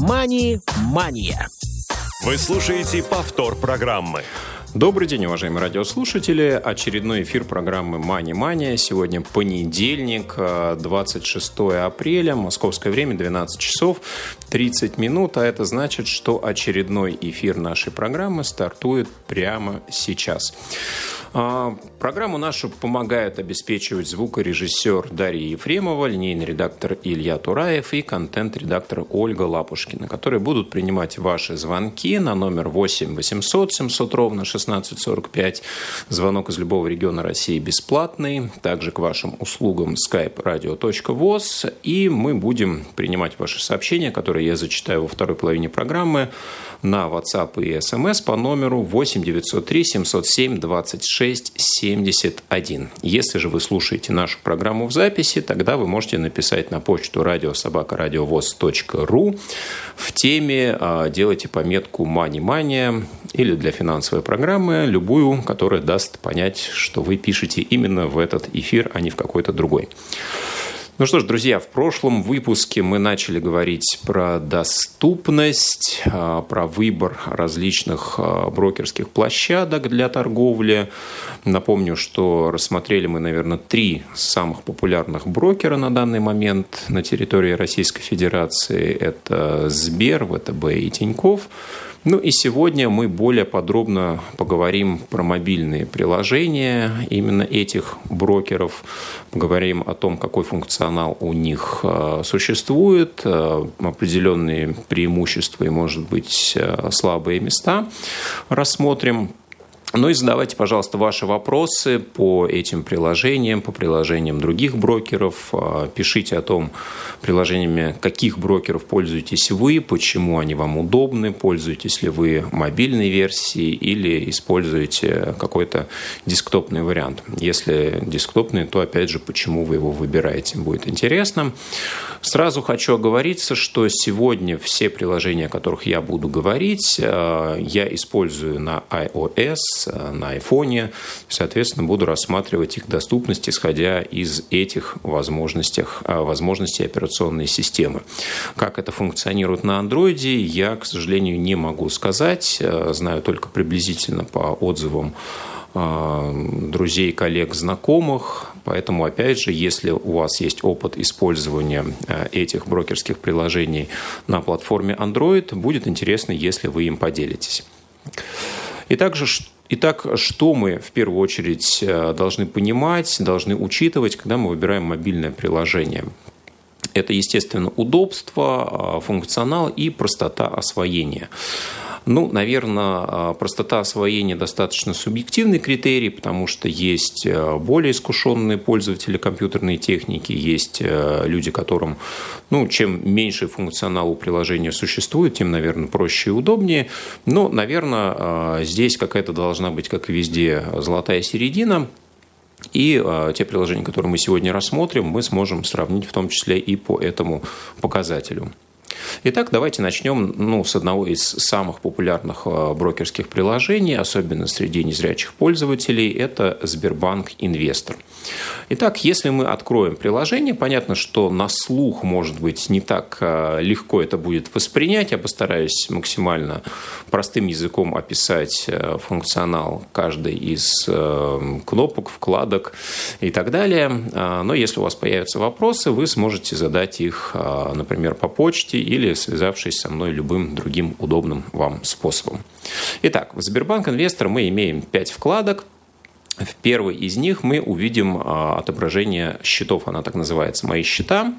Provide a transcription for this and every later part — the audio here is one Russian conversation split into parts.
«Мани-мания». Вы слушаете повтор программы. Добрый день, уважаемые радиослушатели. Очередной эфир программы «Мани Мания». Сегодня понедельник, 26 э, апреля, московское время, 12 часов 30 минут. А это значит, что очередной эфир нашей программы стартует прямо сейчас. А, программу нашу помогают обеспечивать звукорежиссер Дарья Ефремова, линейный редактор Илья Тураев и контент-редактор Ольга Лапушкина, которые будут принимать ваши звонки на номер 8 800 700 ровно 1645. Звонок из любого региона России бесплатный. Также к вашим услугам skype radio.voz. И мы будем принимать ваши сообщения, которые я зачитаю во второй половине программы на WhatsApp и SMS по номеру 8 903 707 26 71. Если же вы слушаете нашу программу в записи, тогда вы можете написать на почту радиособакарадиовоз.ру в теме а, делайте пометку «Мани Мания» или для финансовой программы, любую, которая даст понять, что вы пишете именно в этот эфир, а не в какой-то другой. Ну что ж, друзья, в прошлом выпуске мы начали говорить про доступность, а, про выбор различных а, брокерских площадок для торговли. Напомню, что рассмотрели мы, наверное, три самых популярных брокера на данный момент на территории Российской Федерации. Это Сбер, ВТБ и Тиньков. Ну и сегодня мы более подробно поговорим про мобильные приложения именно этих брокеров, поговорим о том, какой функционал у них э, существует, э, определенные преимущества и, может быть, э, слабые места рассмотрим. Ну и задавайте, пожалуйста, ваши вопросы по этим приложениям, по приложениям других брокеров. А, пишите о том, приложениями каких брокеров пользуетесь вы, почему они вам удобны, пользуетесь ли вы мобильной версией или используете какой-то десктопный вариант. Если десктопный, то опять же, почему вы его выбираете, будет интересно. Сразу хочу оговориться, что сегодня все приложения, о которых я буду говорить, а, я использую на iOS, на айфоне. Соответственно, буду рассматривать их доступность, исходя из этих возможностей, а, возможностей операционной системы. Как это функционирует на андроиде, я, к сожалению, не могу сказать. А, знаю только приблизительно по отзывам а, друзей, коллег, знакомых. Поэтому, опять же, если у вас есть опыт использования этих брокерских приложений на платформе Android, будет интересно, если вы им поделитесь. И также, Итак, что мы в первую очередь э, должны понимать, должны учитывать, когда мы выбираем мобильное приложение? Это, естественно, удобство, а, функционал и простота освоения. Ну, наверное, а, простота освоения достаточно субъективный критерий, потому что есть а, более искушенные пользователи компьютерной техники, есть а, люди, которым, ну, чем меньше функционал у приложения существует, тем, наверное, проще и удобнее. Но, наверное, здесь какая-то должна быть, как и везде, золотая середина. И э, те приложения, которые мы сегодня рассмотрим, мы сможем сравнить в том числе и по этому показателю. Итак, давайте начнем ну, с одного из самых популярных э, брокерских приложений, особенно среди незрячих пользователей, это Сбербанк Инвестор. Итак, если мы откроем приложение, понятно, что на слух, может быть, не так э, легко это будет воспринять. Я постараюсь максимально простым языком описать э, функционал каждой из кнопок, вкладок и так далее. Но если у вас появятся вопросы, вы сможете задать их, например, по почте или связавшись со мной любым другим удобным вам способом. Итак, в Сбербанк Инвестор мы имеем 5 вкладок. В первой из них мы увидим а, отображение счетов, она так называется «Мои счета».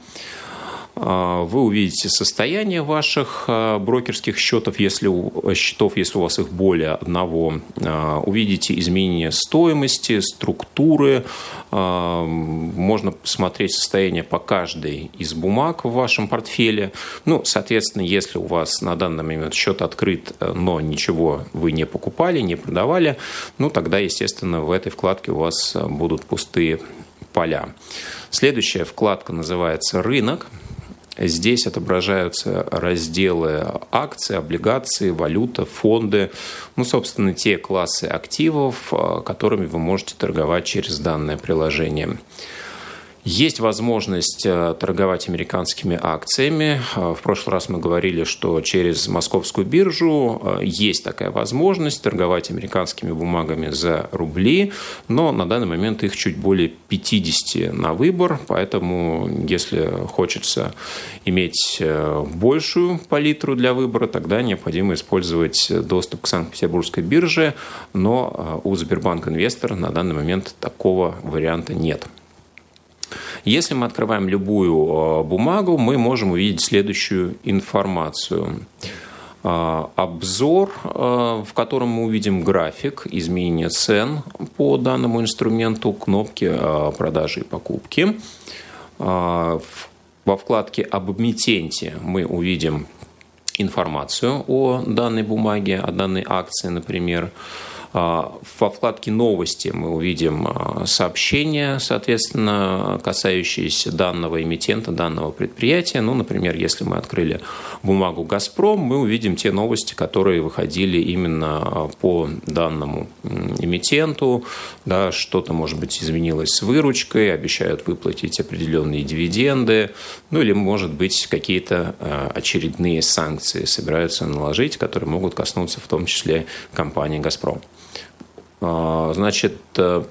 А, вы увидите состояние ваших а, брокерских счетов, если у, счетов, если у вас их более одного. А, увидите изменения стоимости, структуры. Можно посмотреть состояние по каждой из бумаг в вашем портфеле. Ну, соответственно, если у вас на данный момент счет открыт, но ничего вы не покупали, не продавали, ну, тогда, естественно, в этой вкладке у вас будут пустые поля. Следующая вкладка называется «Рынок». Здесь отображаются разделы акции, облигации, валюта, фонды, ну, собственно, те классы активов, а, которыми вы можете торговать через данное приложение. Есть возможность э, торговать американскими акциями. Э, в прошлый раз мы говорили, что через московскую биржу э, есть такая возможность торговать американскими бумагами за рубли, но на данный момент их чуть более 50 на выбор, поэтому если хочется иметь большую палитру для выбора, тогда необходимо использовать доступ к Санкт-Петербургской бирже, но у Сбербанк Инвестор на данный момент такого варианта нет. Если мы открываем любую э, бумагу, мы можем увидеть следующую информацию. Э, обзор, э, в котором мы увидим график изменения цен по данному инструменту, кнопки продажи и покупки. Во вкладке «Об эмитенте» мы увидим информацию о данной бумаге, о данной акции, например. А, во вкладке «Новости» мы увидим а, сообщения, соответственно, касающиеся данного эмитента, данного предприятия. Ну, например, если мы открыли бумагу «Газпром», мы увидим те новости, которые выходили именно а, по данному эмитенту. Да, что-то, может быть, изменилось с выручкой, обещают выплатить определенные дивиденды, ну или, может быть, какие-то очередные санкции собираются наложить, которые могут коснуться в том числе компании «Газпром». А, значит, э,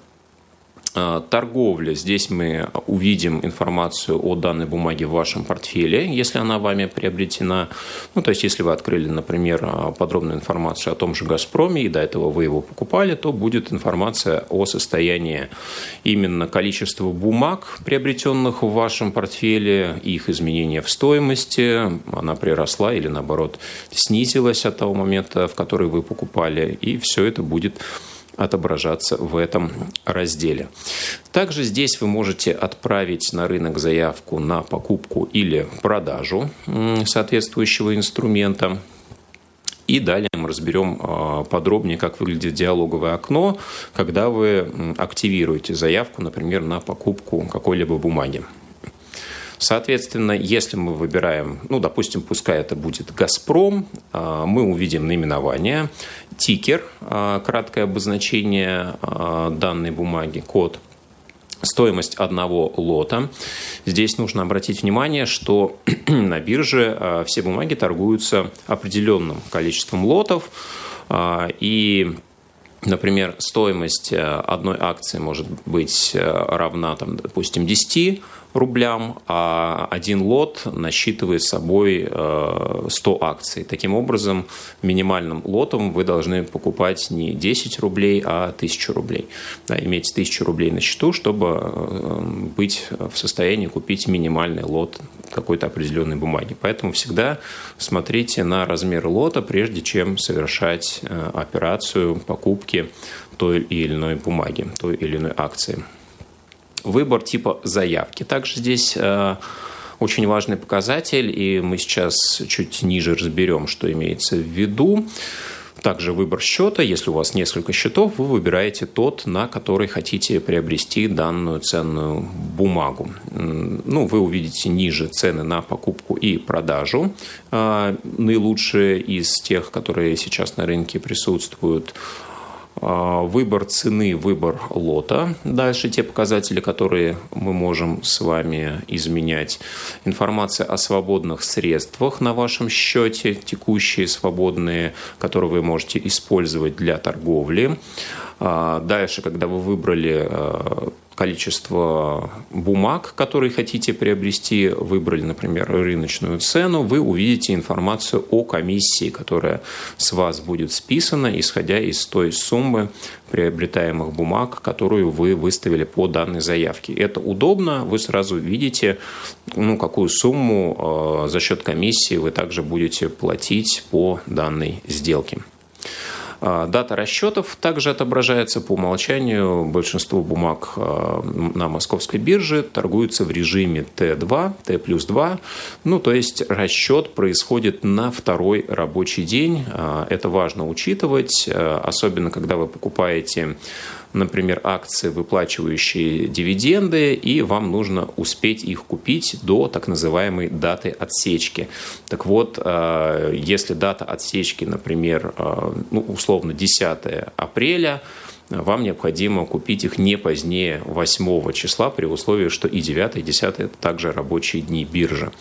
а, торговля. Здесь мы увидим информацию о данной бумаге в вашем портфеле, если она вами приобретена. Ну, то есть, если вы открыли, например, а, подробную информацию о том же «Газпроме», и до этого вы его покупали, то будет информация о состоянии именно количества бумаг, приобретенных в вашем портфеле, их изменения в стоимости, она приросла или, наоборот, снизилась от того момента, в который вы покупали, и все это будет отображаться в этом разделе. Также здесь вы можете отправить на рынок заявку на покупку или продажу соответствующего инструмента. И далее мы разберем а, подробнее, как выглядит диалоговое окно, когда вы активируете заявку, например, на покупку какой-либо бумаги. Соответственно, если мы выбираем, ну, допустим, пускай это будет «Газпром», а, мы увидим наименование, тикер, а, краткое обозначение а, данной бумаги, код, стоимость одного лота. Здесь нужно обратить внимание, что на бирже все бумаги торгуются определенным количеством лотов, и Например, стоимость одной акции может быть равна, там, допустим, 10 рублям, а один лот насчитывает собой 100 э, акций. Таким образом, минимальным лотом вы должны покупать не 10 рублей, а 1000 рублей. Да, иметь 1000 рублей на счету, чтобы э, быть в состоянии купить минимальный лот какой-то определенной бумаги. Поэтому всегда смотрите на размер лота, прежде чем совершать э, операцию покупки той или иной бумаги, той или иной акции выбор типа заявки. Также здесь э, очень важный показатель, и мы сейчас чуть ниже разберем, что имеется в виду. Также выбор счета. Если у вас несколько счетов, вы выбираете тот, на который хотите приобрести данную ценную бумагу. Ну, вы увидите ниже цены на покупку и продажу. Э, наилучшие из тех, которые сейчас на рынке присутствуют – выбор цены, выбор лота. Дальше те показатели, которые мы можем с вами изменять. Информация о свободных средствах на вашем счете, текущие свободные, которые вы можете использовать для торговли. А, дальше, когда вы выбрали а, количество бумаг, которые хотите приобрести, выбрали, например, рыночную цену, вы увидите информацию о комиссии, которая с вас будет списана, исходя из той суммы приобретаемых бумаг, которую вы выставили по данной заявке. Это удобно, вы сразу видите, ну, какую сумму э, за счет комиссии вы также будете платить по данной сделке. А, дата расчетов также отображается по умолчанию. Большинство бумаг а, на московской бирже торгуются в режиме Т2, Т плюс 2. Ну, то есть расчет происходит на второй рабочий день. А, это важно учитывать, особенно когда вы покупаете например, акции, выплачивающие дивиденды, и вам нужно успеть их купить до так называемой даты отсечки. Так вот, э, если дата отсечки, например, э, ну, условно 10 апреля, вам необходимо купить их не позднее 8 числа, при условии, что и 9, и 10 – это также рабочие дни биржи.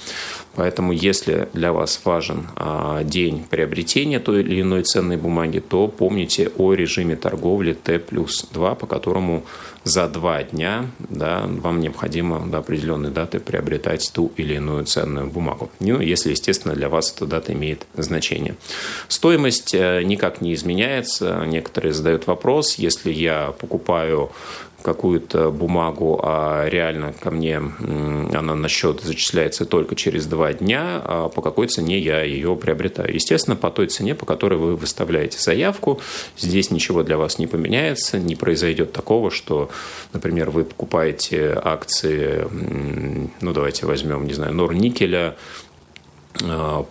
Поэтому, если для вас важен а, день приобретения той или иной ценной бумаги, то помните о режиме торговли Т плюс 2, по которому за два дня да, вам необходимо до определенной даты приобретать ту или иную ценную бумагу. Ну, если, естественно, для вас эта дата имеет значение. Стоимость э, никак не изменяется. Некоторые задают вопрос, если я покупаю какую-то бумагу, а реально ко мне она на счет зачисляется только через два дня, а по какой цене я ее приобретаю. Естественно, по той цене, по которой вы выставляете заявку, здесь ничего для вас не поменяется, не произойдет такого, что, например, вы покупаете акции, ну давайте возьмем, не знаю, Норникеля,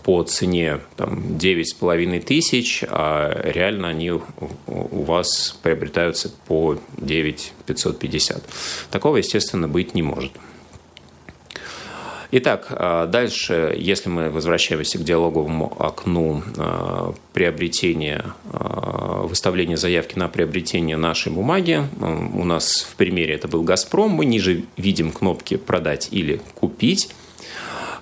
по цене там, 9,5 тысяч, а реально они у вас приобретаются по 9 550. Такого, естественно, быть не может. Итак, э, дальше, если мы возвращаемся к диалоговому окну э, приобретения, выставления заявки на приобретение нашей бумаги, у нас в примере это был «Газпром», мы ниже видим кнопки «Продать» или «Купить».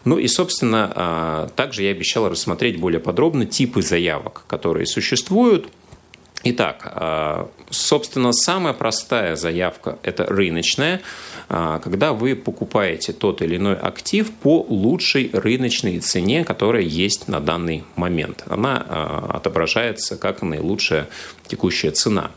Ну и, собственно, а, также я обещал рассмотреть более подробно типы заявок, которые существуют. Итак, а, собственно, самая простая заявка – это рыночная, а, когда вы покупаете тот или иной актив по лучшей рыночной цене, которая есть на данный момент. Она отображается как наилучшая текущая цена.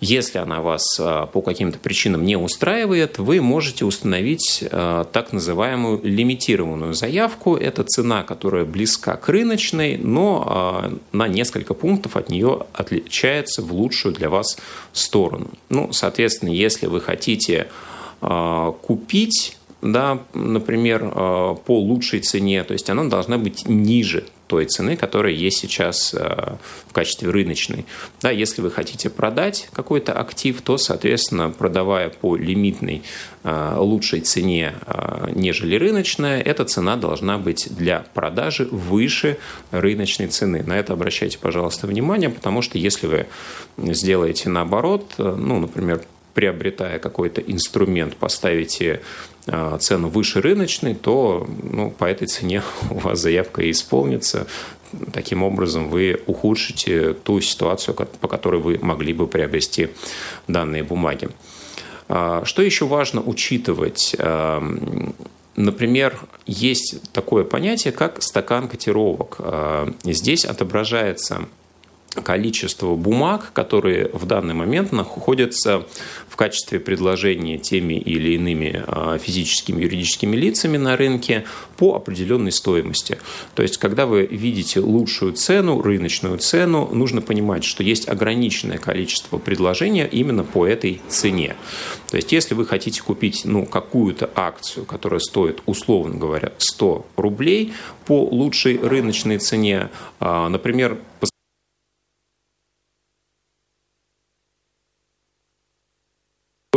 Если она вас а, по каким-то причинам не устраивает, вы можете установить а, так называемую лимитированную заявку. Это цена, которая близка к рыночной, но а, на несколько пунктов от нее отличается в лучшую для вас сторону. Ну, соответственно, если вы хотите купить да, например, по лучшей цене, то есть она должна быть ниже той цены, которая есть сейчас э, в качестве рыночной. Да, если вы хотите продать какой-то актив, то, соответственно, продавая по лимитной э, лучшей цене, э, нежели рыночная, эта цена должна быть для продажи выше рыночной цены. На это обращайте, пожалуйста, внимание, потому что если вы сделаете наоборот, ну, например, приобретая какой-то инструмент, поставите а, цену выше рыночной, то ну, по этой цене у вас заявка и исполнится. Таким образом, вы ухудшите ту ситуацию, по которой вы могли бы приобрести данные бумаги. А, что еще важно учитывать? А, например, есть такое понятие, как стакан котировок. Здесь отображается количество бумаг, которые в данный момент находятся в качестве предложения теми или иными а, физическими юридическими лицами на рынке по определенной стоимости. То есть, когда вы видите лучшую цену, рыночную цену, нужно понимать, что есть ограниченное количество предложения именно по этой цене. То есть, если вы хотите купить ну, какую-то акцию, которая стоит, условно говоря, 100 рублей по лучшей рыночной цене, а, например,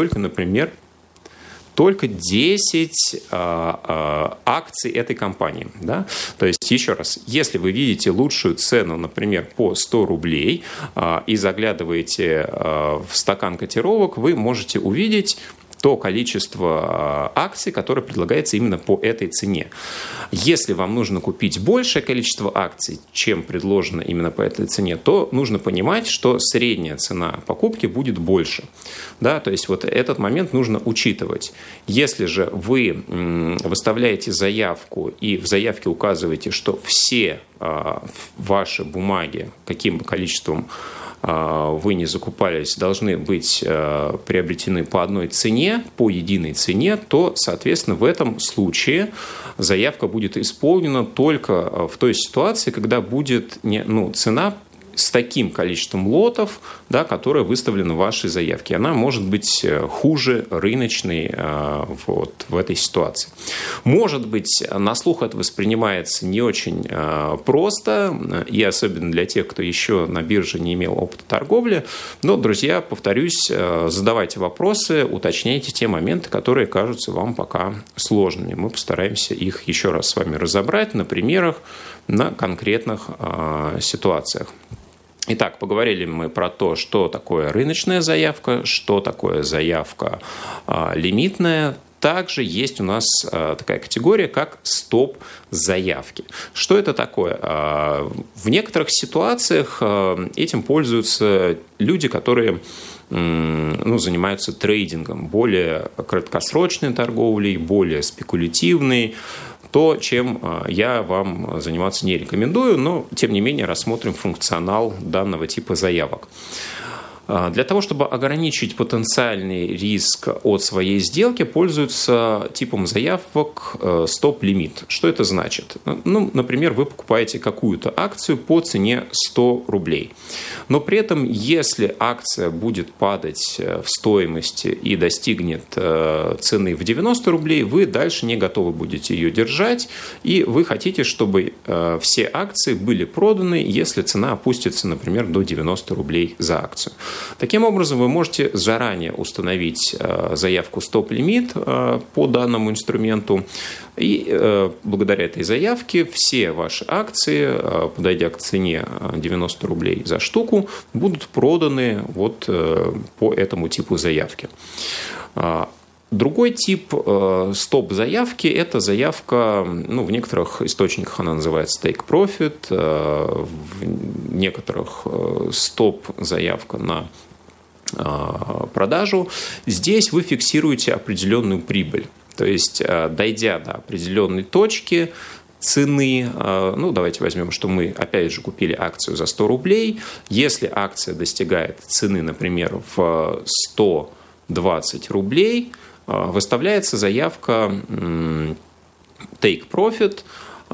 только, например, только 10 а, а, акций этой компании. Да? То есть, еще раз, если вы видите лучшую цену, например, по 100 рублей а, и заглядываете в стакан котировок, вы можете увидеть то количество а, акций, которое предлагается именно по этой цене. Если вам нужно купить большее количество акций, чем предложено именно по этой цене, то нужно понимать, что средняя цена покупки будет больше. Да, то есть вот этот момент нужно учитывать. Если же вы выставляете заявку и в заявке указываете, что все а, ваши бумаги, каким бы количеством вы не закупались, должны быть а, приобретены по одной цене, по единой цене, то, соответственно, в этом случае заявка будет исполнена только а, в той ситуации, когда будет ну, цена с таким количеством лотов, да, которое выставлено в вашей заявке. Она может быть э, хуже рыночной э, вот, в этой ситуации. Может быть, на слух это воспринимается не очень э, просто, и особенно для тех, кто еще на бирже не имел опыта торговли. Но, друзья, повторюсь, задавайте вопросы, уточняйте те моменты, которые кажутся вам пока сложными. Мы постараемся их еще раз с вами разобрать на примерах, на конкретных ситуациях. Итак, поговорили мы про то, что такое рыночная заявка, что такое заявка а, лимитная, также есть у нас а, такая категория, как стоп-заявки. Что это такое? А, в некоторых ситуациях а, этим пользуются люди, которые ну, занимаются трейдингом, более краткосрочной торговлей, более спекулятивной, то, чем я вам заниматься не рекомендую, но, тем не менее, рассмотрим функционал данного типа заявок. А, для того, чтобы ограничить потенциальный риск от своей сделки, пользуются типом заявок э, стоп-лимит. Что это значит? Ну, например, вы покупаете какую-то акцию по цене 100 рублей. Но при этом, если акция будет падать э, в стоимости и достигнет э, цены в 90 рублей, вы дальше не готовы будете ее держать, и вы хотите, чтобы все акции были проданы, если цена опустится, например, до 90 рублей за акцию. Таким образом, вы можете заранее установить э, заявку стоп-лимит э, по данному инструменту, и э, благодаря этой заявке все ваши акции, подойдя к цене 90 рублей за штуку, будут проданы вот по этому типу заявки. Другой тип э, стоп-заявки – это заявка, ну, в некоторых источниках она называется take profit, э, в некоторых э, стоп-заявка на э, продажу. Здесь вы фиксируете определенную прибыль. То есть, э, дойдя до определенной точки, цены, э, ну, давайте возьмем, что мы, опять же, купили акцию за 100 рублей. Если акция достигает цены, например, в 120 рублей – выставляется заявка take profit,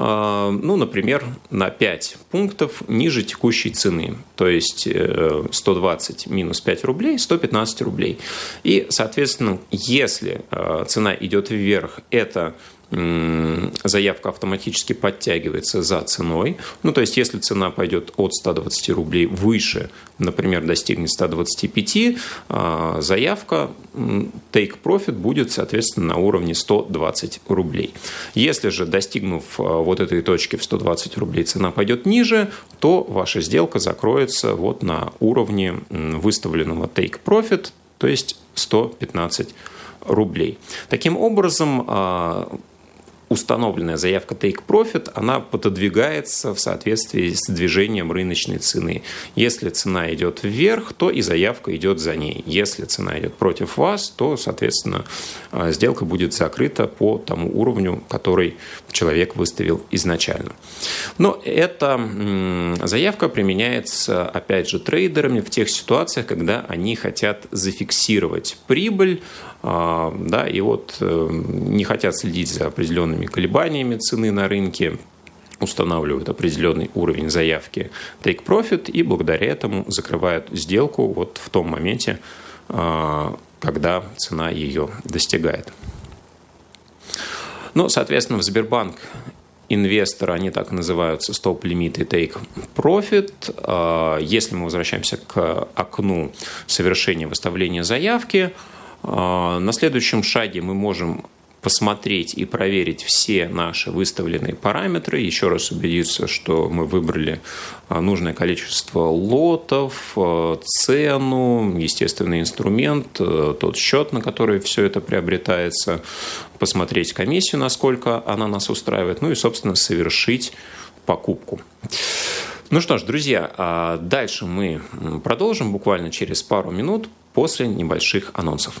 а, ну, например, на 5 пунктов ниже текущей цены. То есть 120 э, минус 5 рублей, 115 рублей. И, соответственно, если цена идет вверх, это заявка автоматически подтягивается за ценой. Ну, то есть, если цена пойдет от 120 рублей выше, например, достигнет 125, а, заявка take profit будет, соответственно, на уровне 120 рублей. Если же, достигнув а, вот этой точки в 120 рублей, цена пойдет ниже, то ваша сделка закроется вот на уровне выставленного take profit, то есть 115 рублей. Таким образом, а, установленная заявка Take Profit, она пододвигается в соответствии с движением рыночной цены. Если цена идет вверх, то и заявка идет за ней. Если цена идет против вас, то, соответственно, а, сделка будет закрыта по тому уровню, который человек выставил изначально. Но эта заявка применяется, опять же, трейдерами в тех ситуациях, когда они хотят зафиксировать прибыль, а, да, и вот э, не хотят следить за определенными колебаниями цены на рынке, устанавливают определенный уровень заявки take profit и благодаря этому закрывают сделку вот в том моменте, а, когда цена ее достигает. Ну, соответственно, в Сбербанк инвесторы, они так называются, стоп-лимит и take profit. А, если мы возвращаемся к окну совершения выставления заявки, а, на следующем шаге мы можем посмотреть и проверить все наши выставленные параметры, еще раз убедиться, что мы выбрали а, нужное количество лотов, а, цену, естественный инструмент, тот счет, на который все это приобретается, посмотреть комиссию, насколько она нас устраивает, ну и, собственно, совершить покупку. Ну что ж, друзья, дальше мы продолжим буквально через пару минут после небольших анонсов.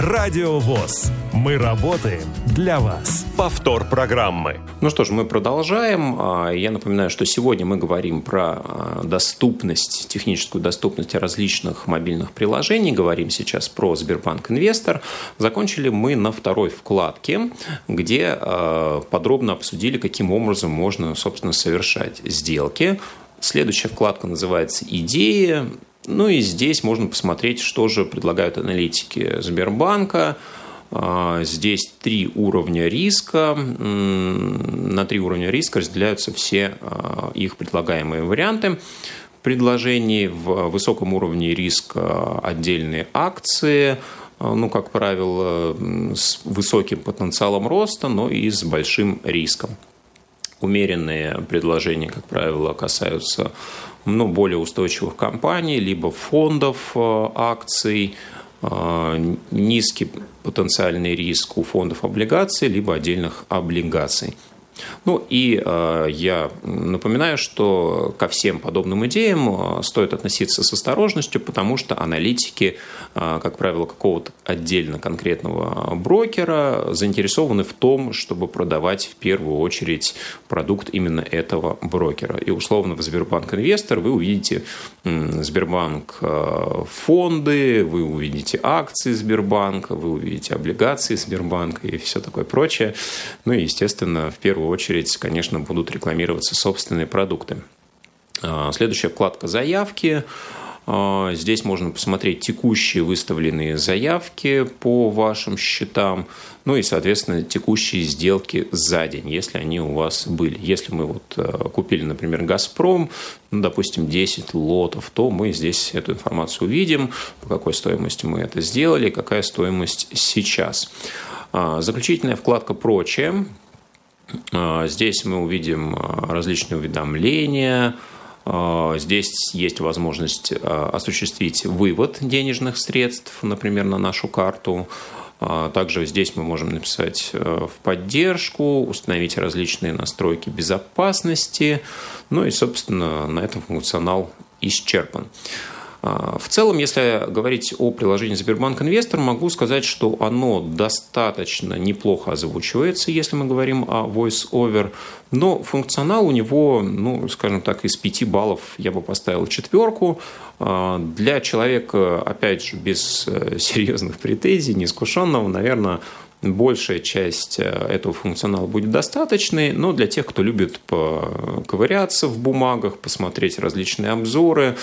Радио ВОЗ. Мы работаем для вас. Повтор программы. Ну что ж, мы продолжаем. А, я напоминаю, что сегодня мы говорим про а, доступность, техническую доступность различных мобильных приложений. Говорим сейчас про Сбербанк Инвестор. Закончили мы на второй вкладке, где а, подробно обсудили, каким образом можно, собственно, совершать сделки Следующая вкладка называется «Идеи». Ну и здесь можно посмотреть, что же предлагают аналитики Сбербанка. А, здесь три уровня риска. На три уровня риска разделяются все а, их предлагаемые варианты предложений. В высоком уровне риска отдельные акции, а, ну, как правило, с высоким потенциалом роста, но и с большим риском. Умеренные предложения, как правило, касаются ну, более устойчивых компаний, либо фондов акций, а, низкий потенциальный риск у фондов облигаций, либо отдельных облигаций. Ну и э, я напоминаю, что ко всем подобным идеям э, стоит относиться с осторожностью, потому что аналитики, э, как правило, какого-то отдельно конкретного брокера заинтересованы в том, чтобы продавать в первую очередь продукт именно этого брокера. И условно в Сбербанк Инвестор вы увидите Сбербанк фонды, вы увидите акции Сбербанка, вы увидите облигации Сбербанка и все такое прочее. Ну и, естественно, в первую очередь, конечно, будут рекламироваться собственные продукты. А, следующая вкладка «Заявки». А, здесь можно посмотреть текущие выставленные заявки по вашим счетам, ну и, соответственно, текущие сделки за день, если они у вас были. Если мы вот э, купили, например, «Газпром», ну, допустим, 10 лотов, то мы здесь эту информацию увидим, по какой стоимости мы это сделали, какая стоимость сейчас. А, заключительная вкладка «Прочее». А, здесь мы увидим а, различные уведомления, а, Здесь есть возможность осуществить вывод денежных средств, например, на нашу карту. Также здесь мы можем написать в поддержку, установить различные настройки безопасности. Ну и, собственно, на этом функционал исчерпан. А, в целом, если говорить о приложении Сбербанк Инвестор, могу сказать, что оно достаточно неплохо озвучивается, если мы говорим о voice-over, но функционал у него, ну, скажем так, из 5 баллов я бы поставил четверку. А, для человека, опять же, без э, серьезных претензий, неискушенного, наверное, большая часть э, этого функционала будет достаточной, но для тех, кто любит поковыряться в бумагах, посмотреть различные обзоры,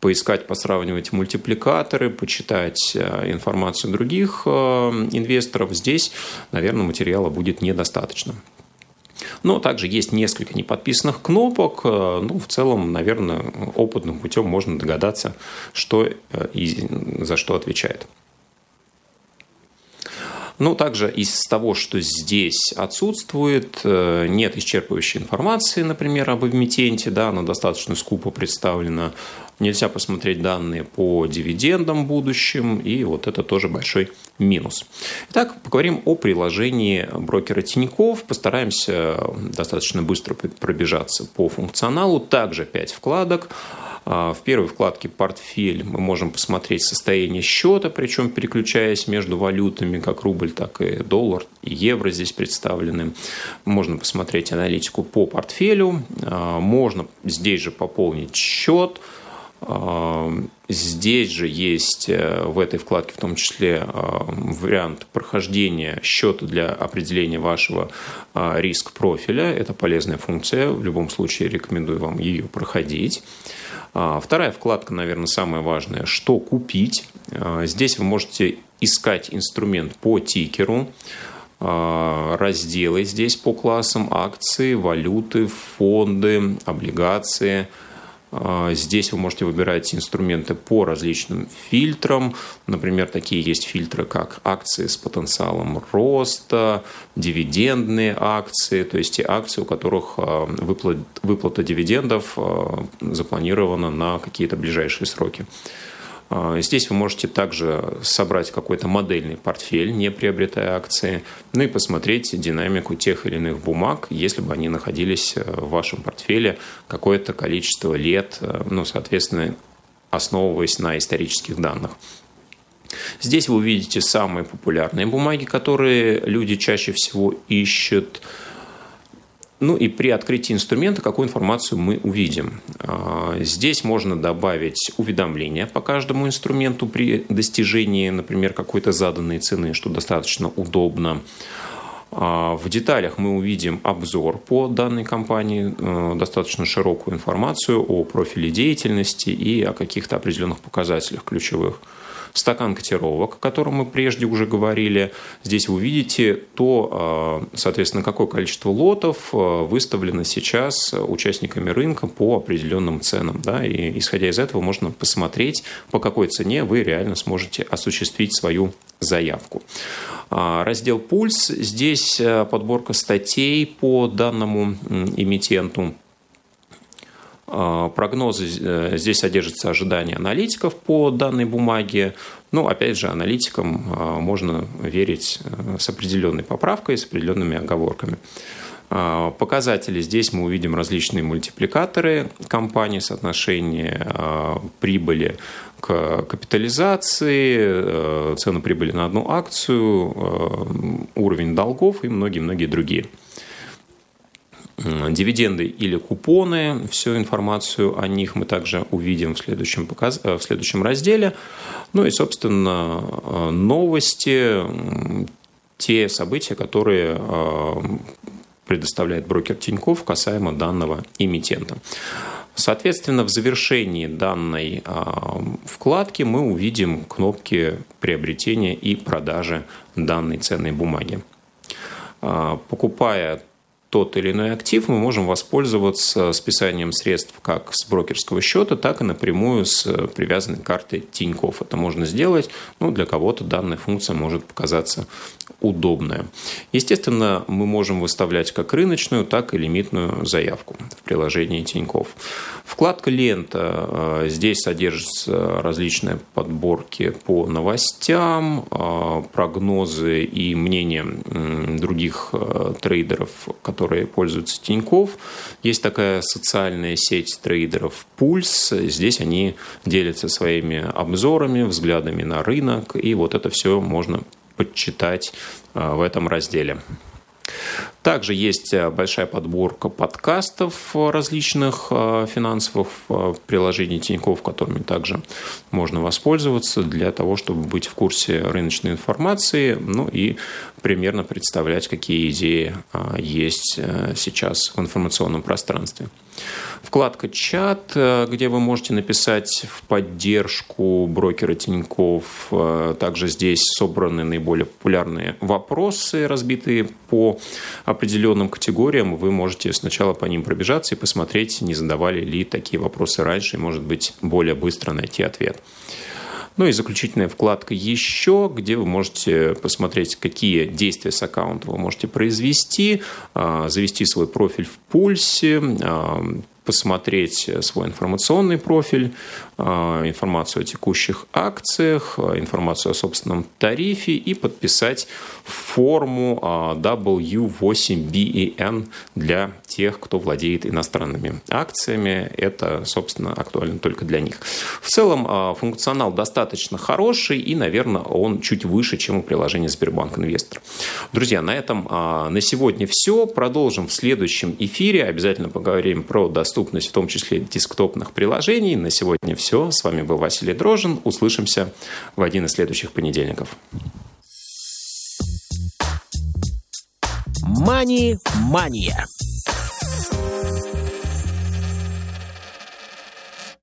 поискать, посравнивать мультипликаторы, почитать э, информацию других э, инвесторов, здесь, наверное, материала будет недостаточно. Но также есть несколько неподписанных кнопок. Э, ну, в целом, наверное, опытным путем можно догадаться, что и за что отвечает. Ну, также из того, что здесь отсутствует, нет исчерпывающей информации, например, об эмитенте, да, она достаточно скупо представлена. Нельзя посмотреть данные по дивидендам будущим, и вот это тоже большой минус. Итак, поговорим о приложении брокера Тиньков. Постараемся достаточно быстро пробежаться по функционалу. Также 5 вкладок. А, в первой вкладке «Портфель» мы можем посмотреть состояние счета, причем переключаясь между валютами, как рубль, так и доллар, и евро здесь представлены. Можно посмотреть аналитику по портфелю. А, можно здесь же пополнить счет – Здесь же есть э, в этой вкладке в том числе вариант прохождения счета для определения вашего а, риск профиля. Это полезная функция. В любом случае рекомендую вам ее проходить. А, вторая вкладка, наверное, самая важная. Что купить? А, здесь вы можете искать инструмент по тикеру разделы здесь по классам акции, валюты, фонды, облигации – а, здесь вы можете выбирать инструменты по различным фильтрам. Например, такие есть фильтры, как акции с потенциалом роста, дивидендные акции, то есть те акции, у которых а, выплата, выплата дивидендов а, запланирована на какие-то ближайшие сроки. А, здесь вы можете также собрать какой-то модельный портфель, не приобретая акции, ну и посмотреть динамику тех или иных бумаг, если бы они находились э, в вашем портфеле какое-то количество лет, э, ну, соответственно, основываясь на исторических данных. Здесь вы увидите самые популярные бумаги, которые люди чаще всего ищут – ну и при открытии инструмента какую информацию мы увидим. А, здесь можно добавить уведомления по каждому инструменту при достижении, например, какой-то заданной цены, что достаточно удобно. А, в деталях мы увидим обзор по данной компании, э, достаточно широкую информацию о профиле деятельности и о каких-то определенных показателях ключевых стакан котировок, о котором мы прежде уже говорили. Здесь вы увидите то, а, соответственно, какое количество лотов а, выставлено сейчас участниками рынка по определенным ценам. Да? И исходя из этого можно посмотреть, по какой цене вы реально сможете осуществить свою заявку. А, раздел «Пульс». Здесь подборка статей по данному эмитенту. А, прогнозы э, здесь содержатся ожидания аналитиков по данной бумаге. Ну, опять же, аналитикам а, можно верить э, с определенной поправкой, с определенными оговорками. А, показатели здесь мы увидим различные мультипликаторы компании, соотношение прибыли к капитализации, э, цену прибыли на одну акцию, уровень долгов и многие-многие другие дивиденды или купоны. Всю информацию о них мы также увидим в следующем, показ... Э, в следующем разделе. Ну и, собственно, э, новости, те события, которые э, предоставляет брокер Тиньков касаемо данного эмитента. Соответственно, в завершении данной вкладки мы увидим кнопки приобретения и продажи данной ценной бумаги. Покупая тот или иной актив, мы можем воспользоваться списанием средств как с брокерского счета, так и напрямую с привязанной картой Тинькофф. Это можно сделать, ну, для кого-то данная функция может показаться удобная. Естественно, мы можем выставлять как рыночную, так и лимитную заявку в приложении Тинькофф. Вкладка «Лента». Э, здесь содержатся различные подборки по новостям, э, прогнозы и мнения других э, трейдеров, которые пользуются Тинькофф. Есть такая социальная сеть трейдеров «Пульс». Здесь они делятся своими обзорами, взглядами на рынок, и вот это все можно подчитать в этом разделе. Также есть э, большая подборка подкастов различных э, финансовых э, приложений Тинькофф, которыми также можно воспользоваться для того, чтобы быть в курсе рыночной информации, ну и примерно представлять, какие идеи есть сейчас в информационном пространстве. Вкладка «Чат», где вы можете написать в поддержку брокера Тинькофф. Также здесь собраны наиболее популярные вопросы, разбитые по определенным категориям, вы можете сначала по ним пробежаться и посмотреть, не задавали ли такие вопросы раньше, и, может быть, более быстро найти ответ. Ну и заключительная вкладка «Еще», где вы можете посмотреть, какие действия с аккаунта вы можете произвести, а, завести свой профиль в пульсе, а, посмотреть свой информационный профиль, а, информацию о текущих акциях, а, информацию о собственном тарифе и подписать форму а, W8BEN для тех, кто владеет иностранными акциями. Это, собственно, актуально только для них. В целом функционал достаточно хороший и, наверное, он чуть выше, чем у приложения Сбербанк Инвестор. Друзья, на этом на сегодня все. Продолжим в следующем эфире. Обязательно поговорим про доступность доступность в том числе десктопных приложений. На сегодня все. С вами был Василий Дрожин. Услышимся в один из следующих понедельников. Мани-мания.